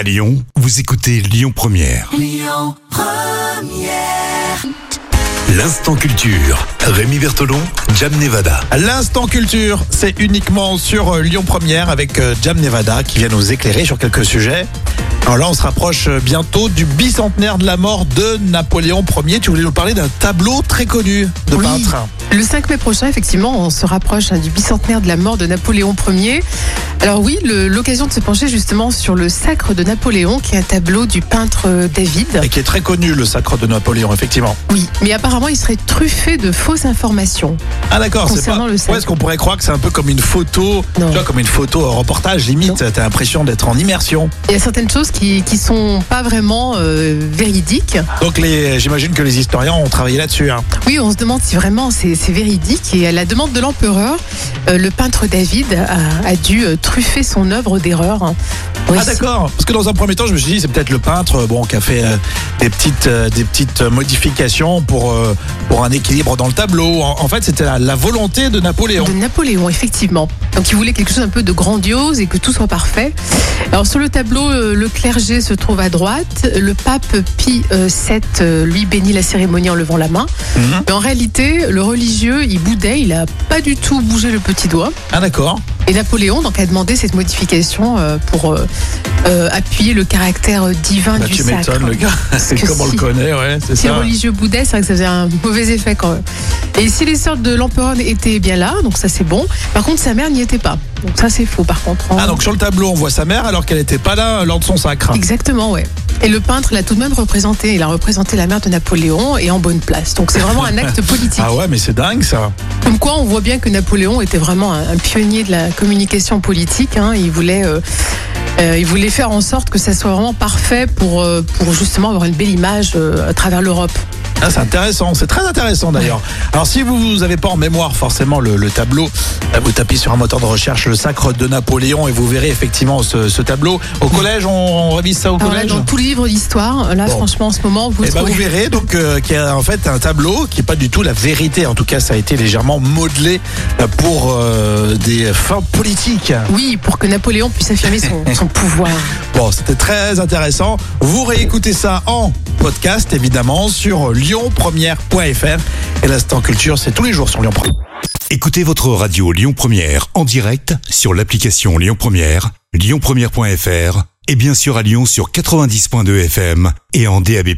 À Lyon, vous écoutez Lyon Première. L'instant culture. Rémi Bertolon, Jam Nevada. L'instant culture, c'est uniquement sur euh, Lyon Première avec euh, Jam Nevada qui vient nous éclairer sur quelques sujets. Alors là, on se rapproche euh, bientôt du bicentenaire de la mort de Napoléon Ier. Tu voulais nous parler d'un tableau très connu de Oui. peintre. Le 5 mai prochain, effectivement, on se rapproche hein, du bicentenaire de la mort de Napoléon Ier. Alors oui, l'occasion de se pencher justement sur le Sacre de Napoléon, qui est un tableau du peintre euh, David. Et qui est très connu, le sacre de Napoléon, effectivement. Oui, mais apparemment, il serait truffé de fausses informations. Ah d'accord, c'est pas. Le Ouais, sacre. est-ce qu'on pourrait croire que c'est un peu comme une photo, tu vois, comme une photo euh, reportage limite. T'as l'impression d'être en immersion. Il y a certaines choses qui qui sont pas vraiment euh, véridiques. Donc les, j'imagine que les historiens ont travaillé là-dessus. hein. Oui, on se demande si vraiment c'est c'est véridique. Et à la demande de l'empereur, euh, le peintre David a, a dû euh, truffer son œuvre d'erreurs. hein. Oui, Ah d'accord. Parce que dans un premier temps, je me suis dit c'est peut-être le peintre euh, bon qui a fait euh, des petites euh, des petites modifications pour euh, pour un équilibre dans le tableau. En, en fait, c'était la, la volonté de Napoléon. De Napoléon, effectivement. Donc il voulait quelque chose un peu de grandiose et que tout soit parfait. Alors sur le tableau, le clergé se trouve à droite. Le pape Pie VII, lui, bénit la cérémonie en levant la main. Mhm. Mais en réalité, le religieux, il boudait, il a pas du tout bougé le petit doigt. Ah d'accord. Et Napoléon donc a demandé cette modification euh, pour euh, euh, appuyer le caractère divin Bah, du tu sacre. m'étonnes le gars. C'est comme on le connaît, ouais, c'est Si ça. religieux boudait, c'est vrai que ça faisait un mauvais effet quand même. Et si les sœurs de l'empereur étaient bien là, donc ça c'est bon. Par contre, sa mère n'y était pas. Donc ça c'est faux par contre. hein. Ah donc sur le tableau, on voit sa mère alors qu'elle n'était pas là lors de son sacre. Exactement, ouais. Et le peintre l'a tout de même représenté. Il a représenté la mère de Napoléon et en bonne place. Donc c'est vraiment un acte politique. Ah ouais, mais c'est dingue ça. Comme quoi, on voit bien que Napoléon était vraiment un, un pionnier de la communication politique. hein. Il voulait, euh, euh, il voulait faire en sorte que ça soit vraiment parfait pour, euh, pour justement avoir une belle image à travers l'Europe. Ah, c'est intéressant, c'est très intéressant d'ailleurs. Alors si vous n'avez pas en mémoire forcément le, le tableau, euh, vous tapez sur un moteur de recherche le sacre de Napoléon et vous verrez effectivement ce, ce tableau. Au collège, on, on révise ça au Alors là, collège dans tout le livre d'histoire, là, Bon. franchement, en ce moment, vous Eh ben, vous verrez donc euh, qu'il y a en fait un tableau qui est pas du tout la vérité. En tout cas, ça a été légèrement modelé euh, pour euh, des fins politiques. Oui, pour que Napoléon puisse affirmer son, son pouvoir. Bon, c'était très intéressant. Vous réécoutez ça en podcast évidemment sur lyonpremière.fr et l'instant culture, c'est tous les jours sur Lyon Première. Écoutez votre radio Lyon Première en direct sur l'application Lyon Première, lyonpremière.fr et bien sûr à Lyon sur 90.2 FM et en DAB+.